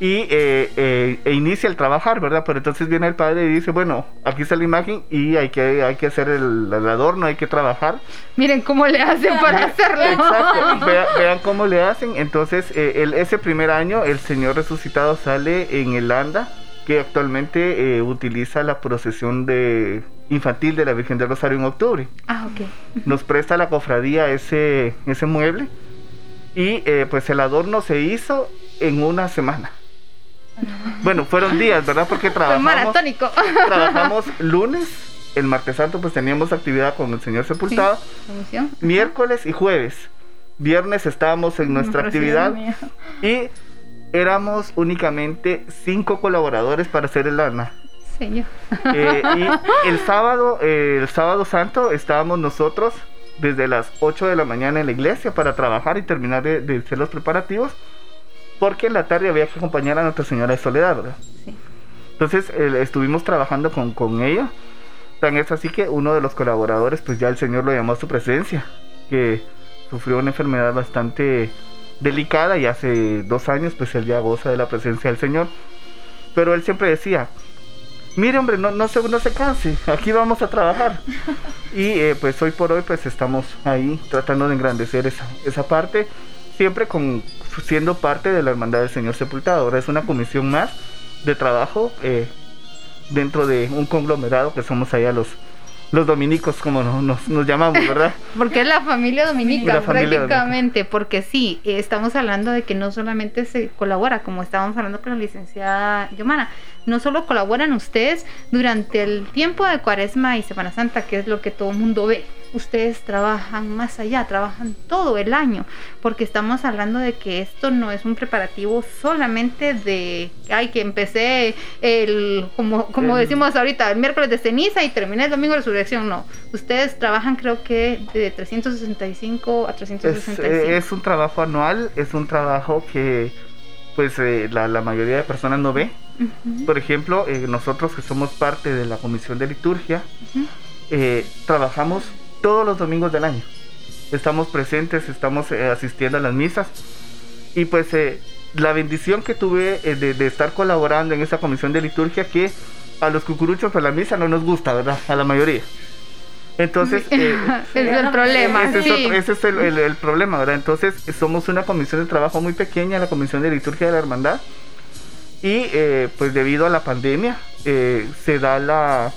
y eh, eh, e inicia el trabajar, ¿verdad? Pero entonces viene el padre y dice, bueno, aquí está la imagen y hay que, hay que hacer el, adorno, hay que trabajar. Miren cómo le hacen para hacerlo. Exacto, vean, cómo le hacen. Entonces, eh, ese primer año el Señor resucitado sale en el anda, que actualmente utiliza la procesión de infantil de la Virgen del Rosario en octubre. Ah, ok. Nos presta la cofradía ese, ese mueble y pues el adorno se hizo en una semana. Bueno, fueron días, ¿verdad? Porque trabajamos. maratónico. Trabajamos [laughs] lunes, el martes santo, pues teníamos actividad con el Señor Sepultado. miércoles y jueves. Viernes estábamos en nuestra actividad. Y éramos únicamente cinco colaboradores para hacer el ANA. Señor. Eh, y [laughs] el sábado, el sábado santo, estábamos nosotros desde las 8 de la mañana en la iglesia para trabajar y terminar de hacer los preparativos porque en la tarde había que acompañar a Nuestra Señora de Soledad, ¿verdad? Sí. Entonces estuvimos trabajando con, con ella. Tan es así que uno de los colaboradores, pues ya el Señor lo llamó a su presencia, que sufrió una enfermedad bastante delicada y hace dos años, pues él ya goza de la presencia del Señor. Pero él siempre decía, mire hombre, no, no, se, no se canse, aquí vamos a trabajar. [laughs] y eh, pues hoy por hoy pues estamos ahí tratando de engrandecer esa, esa parte, siempre con, siendo parte de la Hermandad del Señor Sepultado. Ahora es una comisión más de trabajo eh, dentro de un conglomerado que somos allá los, los dominicos, como nos, nos, llamamos, ¿verdad? [laughs] porque es la familia dominica, prácticamente, porque sí, eh, estamos hablando de que no solamente se colabora, como estábamos hablando con la licenciada Yomana, no solo colaboran ustedes durante el tiempo de Cuaresma y Semana Santa, que es lo que todo el mundo ve, ustedes trabajan más allá, trabajan todo el año, porque estamos hablando de que esto no es un preparativo solamente de, ay, que empecé el, como, como decimos ahorita, el miércoles de ceniza y terminé el domingo de resurrección, no. Ustedes trabajan creo que de 365 a 365. Es, es un trabajo anual, es un trabajo que pues eh, la, la, mayoría de personas no ve. Por ejemplo, eh, nosotros que somos parte de la comisión de liturgia, eh, trabajamos todos los domingos del año. Estamos presentes, estamos asistiendo a las misas. Y pues la bendición que tuve de, de, estar colaborando en esa comisión de liturgia que a los cucuruchos pues la misa no nos gusta, ¿verdad? A la mayoría. Entonces, [laughs] eh, ese es el problema. Ese, sí. es, ese es el, el, el, problema, ¿verdad? Entonces, somos una comisión de trabajo muy pequeña, la Comisión de Liturgia de la Hermandad. Y eh, pues debido a la pandemia, eh, se da la,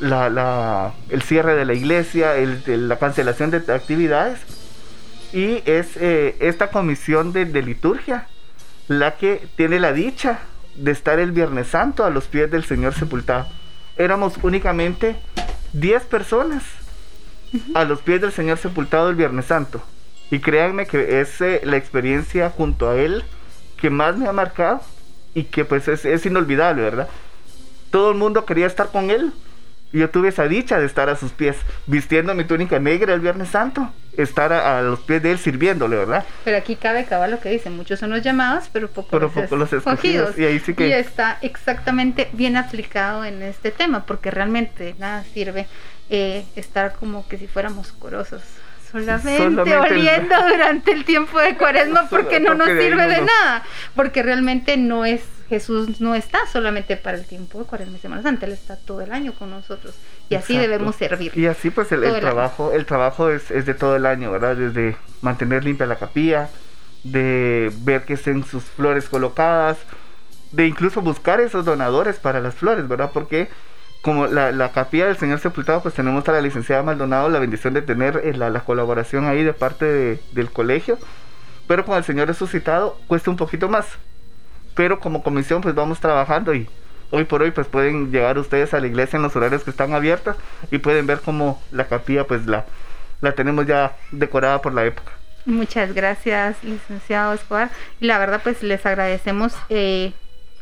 la, la, el cierre de la iglesia, el, el, la cancelación de actividades. Y es eh, esta comisión de, de liturgia la que tiene la dicha de estar el Viernes Santo a los pies del Señor sepultado. Éramos únicamente 10 personas a los pies del Señor sepultado el Viernes Santo. Y créanme que es eh, la experiencia junto a Él que más me ha marcado y que pues es, es, inolvidable, ¿verdad? Todo el mundo quería estar con Él. Y yo tuve esa dicha de estar a sus pies, vistiendo mi túnica negra el Viernes Santo, estar a, a los pies de Él sirviéndole, ¿verdad? Pero aquí cabe acabar lo que dice, muchos son los llamados, pero pocos pero los, poco los escogidos. escogidos. Y, ahí sí que... y está exactamente bien aplicado en este tema, porque realmente nada sirve eh, estar como que si fuéramos corosos. Solamente, solamente oliendo el... [laughs] durante el tiempo de cuaresma porque no nos sirve de nada, porque realmente no es Jesús no está solamente para el tiempo de Cuaresma y Semana Santa, Él está todo el año con nosotros y así Exacto. debemos servir. Y así pues el, el, el trabajo, año. el trabajo es, es, de todo el año, ¿verdad? Desde mantener limpia la capilla, de ver que estén sus flores colocadas, de incluso buscar esos donadores para las flores, ¿verdad? Porque como la, la capilla del Señor Sepultado, pues tenemos a la licenciada Maldonado la bendición de tener eh, la, la, colaboración ahí de parte de, del colegio, pero con el Señor resucitado cuesta un poquito más pero como comisión pues vamos trabajando y hoy por hoy pues pueden llegar ustedes a la iglesia en los horarios que están abiertos y pueden ver cómo la capilla pues la, la tenemos ya decorada por la época. Muchas gracias, licenciado Escobar. La verdad pues les agradecemos eh,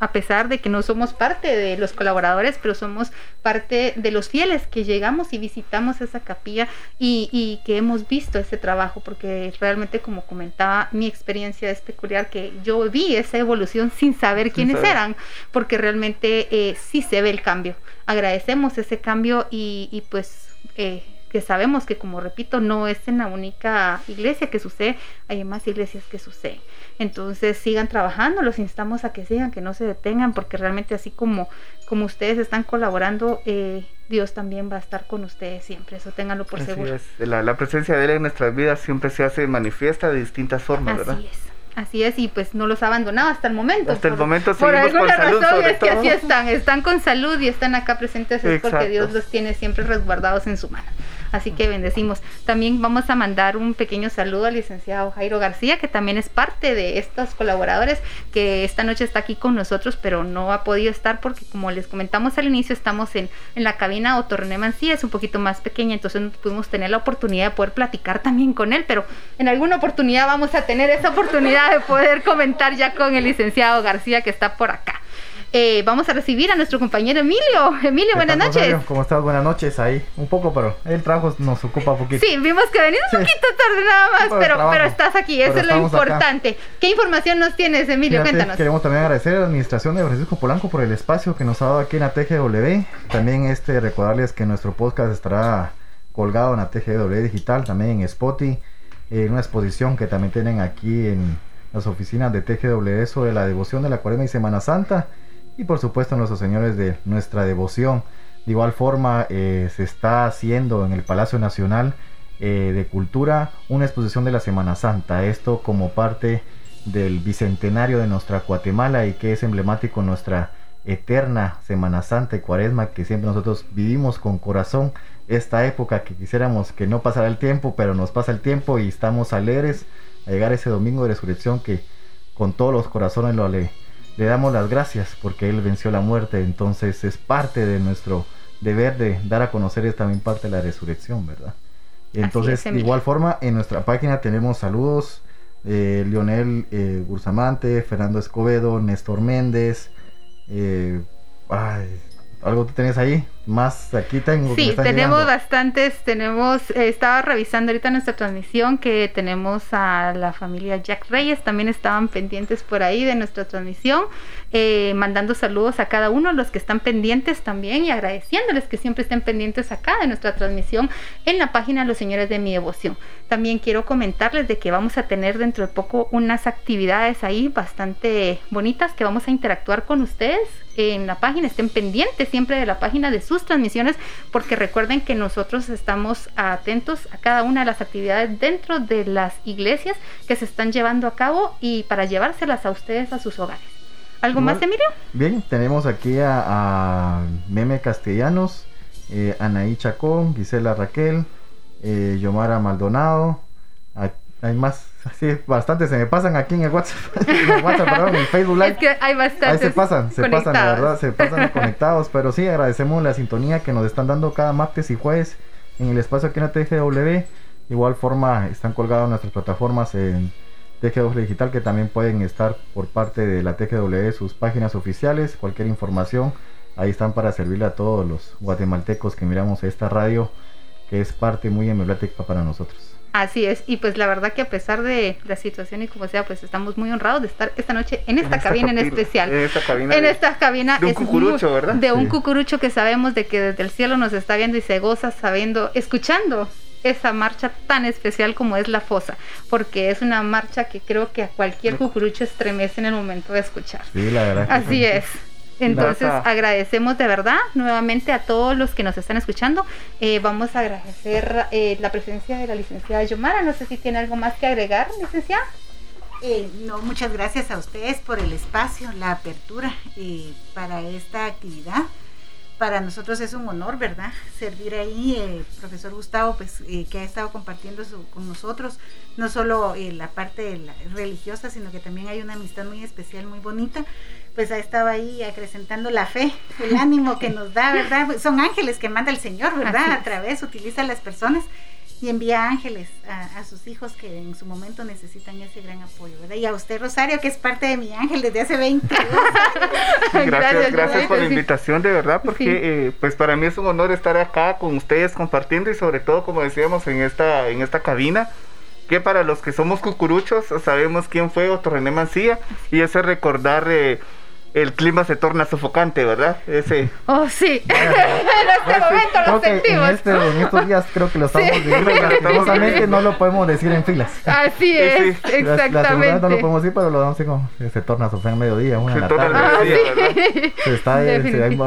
a pesar de que no somos parte de los colaboradores, pero somos parte de los fieles que llegamos y visitamos esa capilla y, y, que hemos visto ese trabajo, porque realmente, como comentaba, mi experiencia es peculiar, que yo vi esa evolución sin saber quiénes eran, porque realmente eh, sí se ve el cambio. Agradecemos ese cambio y, y pues... Eh, que sabemos que como repito no es en la única iglesia que sucede, hay más iglesias que suceden. Entonces sigan trabajando, los instamos a que sigan, que no se detengan, porque realmente así como, como ustedes están colaborando, eh, Dios también va a estar con ustedes siempre, eso ténganlo por Así seguro. Es. La, la, presencia de Él en nuestras vidas siempre se hace manifiesta de distintas formas, así ¿verdad? Es. Así es, y pues no los ha abandonado hasta el momento. Hasta por, el momento por alguna con salud, razón es que así están, están con salud y están acá presentes es Exacto. porque Dios los tiene siempre resguardados en su mano. Así que bendecimos. También vamos a mandar un pequeño saludo al licenciado Jairo García, que también es parte de estos colaboradores, que esta noche está aquí con nosotros, pero no ha podido estar porque, como les comentamos al inicio, estamos en, en la cabina Otorrené Mancía, es un poquito más pequeña, entonces no pudimos tener la oportunidad de poder platicar también con él, pero en alguna oportunidad vamos a tener esa oportunidad de poder comentar ya con el licenciado García que está por acá. Eh, vamos a recibir a nuestro compañero Emilio. Emilio, buenas noches. Rosario? ¿Cómo estás? Buenas noches. Ahí, un poco, pero el trabajo nos ocupa un poquito. Sí, vimos que venís un poquito tarde nada más, pero, pero estás aquí, eso es lo importante. Acá. ¿Qué información nos tienes, Emilio? Fíjate, Cuéntanos. Queremos también agradecer a la administración de Francisco Polanco por el espacio que nos ha dado aquí en la TGW. También este recordarles que nuestro podcast estará colgado en la TGW Digital, también en Spotify, en una exposición que también tienen aquí en las oficinas de TGW sobre la devoción de la Cuaresma y Semana Santa y por supuesto nuestros señores de nuestra devoción. De igual forma eh, se está haciendo en el Palacio Nacional eh, de Cultura una exposición de la Semana Santa. Esto como parte del bicentenario de nuestra Guatemala y que es emblemático nuestra eterna Semana Santa y Cuaresma que siempre nosotros vivimos con corazón esta época que quisiéramos que no pasara el tiempo, pero nos pasa el tiempo y estamos alegres a llegar ese domingo de resurrección que con todos los corazones lo ale le damos las gracias porque Él venció la muerte, entonces es parte de nuestro deber de dar a conocer es también parte de la resurrección, ¿verdad? Entonces, es, de igual forma, en nuestra página tenemos saludos. eh, Lionel eh, Gursamante, Fernando Escobedo, Néstor Méndez. eh, ay, ¿Algo tú tenés ahí? Más aquí tengo. Sí, tenemos llegando. bastantes, tenemos, eh, estaba revisando ahorita nuestra transmisión que tenemos a la familia Jack Reyes, también estaban pendientes por ahí de nuestra transmisión, eh, mandando saludos a cada uno, los que están pendientes también y agradeciéndoles que siempre estén pendientes acá de nuestra transmisión en la página Los Señores de mi Devoción. También quiero comentarles de que vamos a tener dentro de poco unas actividades ahí bastante bonitas que vamos a interactuar con ustedes en la página, estén pendientes siempre de la página de sus transmisiones porque recuerden que nosotros estamos atentos a cada una de las actividades dentro de las iglesias que se están llevando a cabo y para llevárselas a ustedes a sus hogares. ¿Algo más, Emilio? Bien, tenemos aquí a, a Meme Castellanos, eh, Anaí Chacón, Gisela Raquel, eh, Yomara Maldonado. Hay más, sí, bastantes se me pasan aquí en el WhatsApp, [laughs] en el WhatsApp, perdón, en Facebook Live. Es que hay bastantes. Ahí se pasan, se pasan, la verdad, se pasan [laughs] conectados, pero sí, agradecemos la sintonía que nos están dando cada martes y jueves en el espacio aquí en la TGW. Igual forma, están colgadas nuestras plataformas en TGW Digital, que también pueden estar por parte de la TGW, sus páginas oficiales, cualquier información, ahí están para servirle a todos los guatemaltecos que miramos esta radio, que es parte muy emblemática para nosotros. Así es, y pues la verdad que a pesar de la situación y como sea, pues estamos muy honrados de estar esta noche en esta, cabina en especial. En esta cabina. en de- esta cabina de un muy- cucurucho, ¿verdad? De un Sí. cucurucho que sabemos de que desde el cielo nos está viendo y se goza sabiendo, escuchando esa marcha tan especial como es la fosa, porque es una marcha que creo que a cualquier cucurucho estremece en el momento de escuchar. Sí, la verdad. Así sí. es. Entonces agradecemos de verdad nuevamente a todos los que nos están escuchando. Eh, vamos a agradecer eh, la presencia de la licenciada Yomara. No sé si tiene algo más que agregar, licenciada. Eh, no, muchas gracias a ustedes por el espacio, la apertura eh, para esta actividad. Para nosotros es un honor, ¿verdad? Servir ahí, eh, profesor Gustavo, pues eh, que ha estado compartiendo su- con nosotros, no solo eh, la parte la- religiosa, sino que también hay una amistad muy especial, muy bonita. Pues ha estado ahí acrecentando la fe, el [laughs] ánimo que nos da, ¿verdad? Pues Son ángeles que manda el Señor, ¿verdad? A través, utiliza a las personas y envía ángeles a, a sus hijos que en su momento necesitan ese gran apoyo, ¿verdad? Y a usted, Rosario, que es parte de mi ángel desde hace 22 años. [laughs] Gracias, Gracias, gracias, por la invitación, de verdad, porque Sí. eh, pues para mí es un honor estar acá con ustedes compartiendo y sobre todo, como decíamos, en esta, en esta cabina, que para los que somos cucuruchos sabemos quién fue Otto René Mancilla y ese recordar eh, el clima se torna sofocante, ¿verdad? Ese... Oh, sí. [laughs] en este momento Creo lo sentimos. En, este, en estos días creo que lo estamos Sí. viviendo [laughs] lastimosamente no lo podemos decir en filas. Así Sí, es, sí. La- La, exactamente. no lo podemos decir, pero lo vamos a decir como se torna Sofía en mediodía, una Se de la tarde. Ah. [laughs] Se está, el,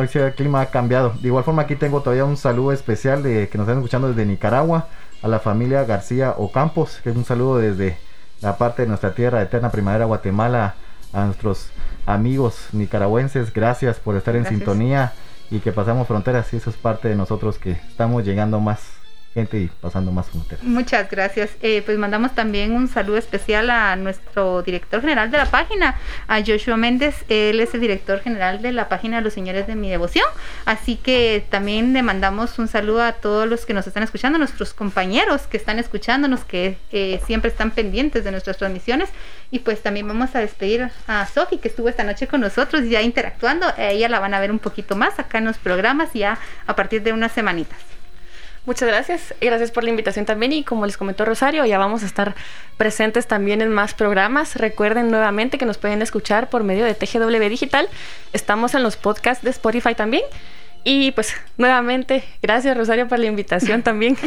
se- el clima ha cambiado. De igual forma aquí tengo todavía un saludo especial de que nos están escuchando desde Nicaragua a la familia García Ocampos, que es un saludo desde la parte de nuestra tierra eterna primavera Guatemala a nuestros amigos nicaragüenses. Gracias por estar en Gracias. sintonía y que pasamos fronteras y eso es parte de nosotros que estamos llegando más y pasando más fronteras. Muchas gracias. Eh, pues mandamos también un saludo especial a nuestro director general de la página, a Joshua Méndez. Él es el director general de la página de los señores de mi devoción. Así que también le mandamos un saludo a todos los que nos están escuchando, nuestros compañeros que están escuchándonos, que eh, siempre están pendientes de nuestras transmisiones. Y pues también vamos a despedir a Sofi, que estuvo esta noche con nosotros ya interactuando. Ella la van a ver un poquito más acá en los programas ya a partir de unas semanitas. Muchas gracias. y Gracias por la invitación también. Y como les comentó Rosario, ya vamos a estar presentes también en más programas. Recuerden nuevamente que nos pueden escuchar por medio de TGW Digital. Estamos en los podcasts de Spotify también. Y pues nuevamente, gracias Rosario por la invitación también. [laughs]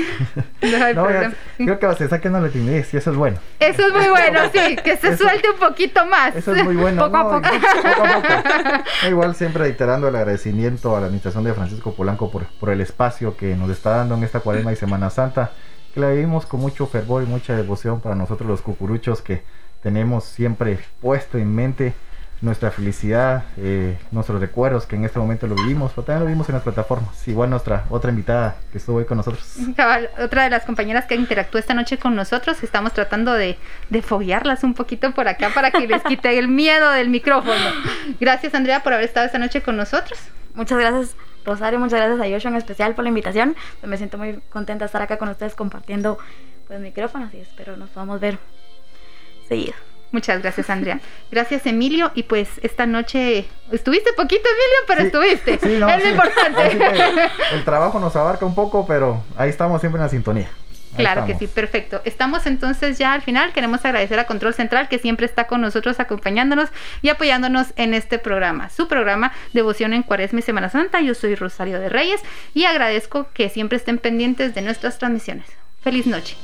No hay No, ya- problema. creo que se saquen la timidez y eso es bueno. Eso es muy bueno, sí, que se Eso- suelte un poquito más. Eso es muy bueno. Poco a ¿no? poco. [laughs] Poco a poco. Igual siempre reiterando el agradecimiento a la administración de Francisco Polanco por, por el espacio que nos está dando en esta cuaresma y Semana Santa, que la vivimos con mucho fervor y mucha devoción para nosotros los cucuruchos que tenemos siempre puesto en mente nuestra felicidad, eh, nuestros recuerdos que en este momento lo vivimos, pero también lo vimos en las plataformas. Igual nuestra otra invitada que estuvo hoy con nosotros. [laughs] Cabal, otra de las compañeras que interactúa esta noche con nosotros, estamos tratando de, de foguearlas un poquito por acá para que les quite el miedo del micrófono. Gracias Andrea por haber estado esta noche con nosotros. Muchas gracias Rosario, muchas gracias a Joshua en especial por la invitación. Me siento muy contenta de estar acá con ustedes compartiendo pues micrófonos y espero nos podamos ver seguido. Muchas gracias, Andrea. Gracias, Emilio. Y pues esta noche estuviste poquito, Emilio, pero estuviste. Sí, no, es sí. lo importante. El trabajo nos abarca un poco, pero ahí estamos siempre en la sintonía. Ahí Claro que sí, perfecto. Estamos entonces ya al final. Queremos agradecer a Control Central que siempre está con nosotros acompañándonos y apoyándonos en este programa, su programa Devoción en Cuaresma y Semana Santa. Yo soy Rosario de Reyes y agradezco que siempre estén pendientes de nuestras transmisiones. Feliz noche.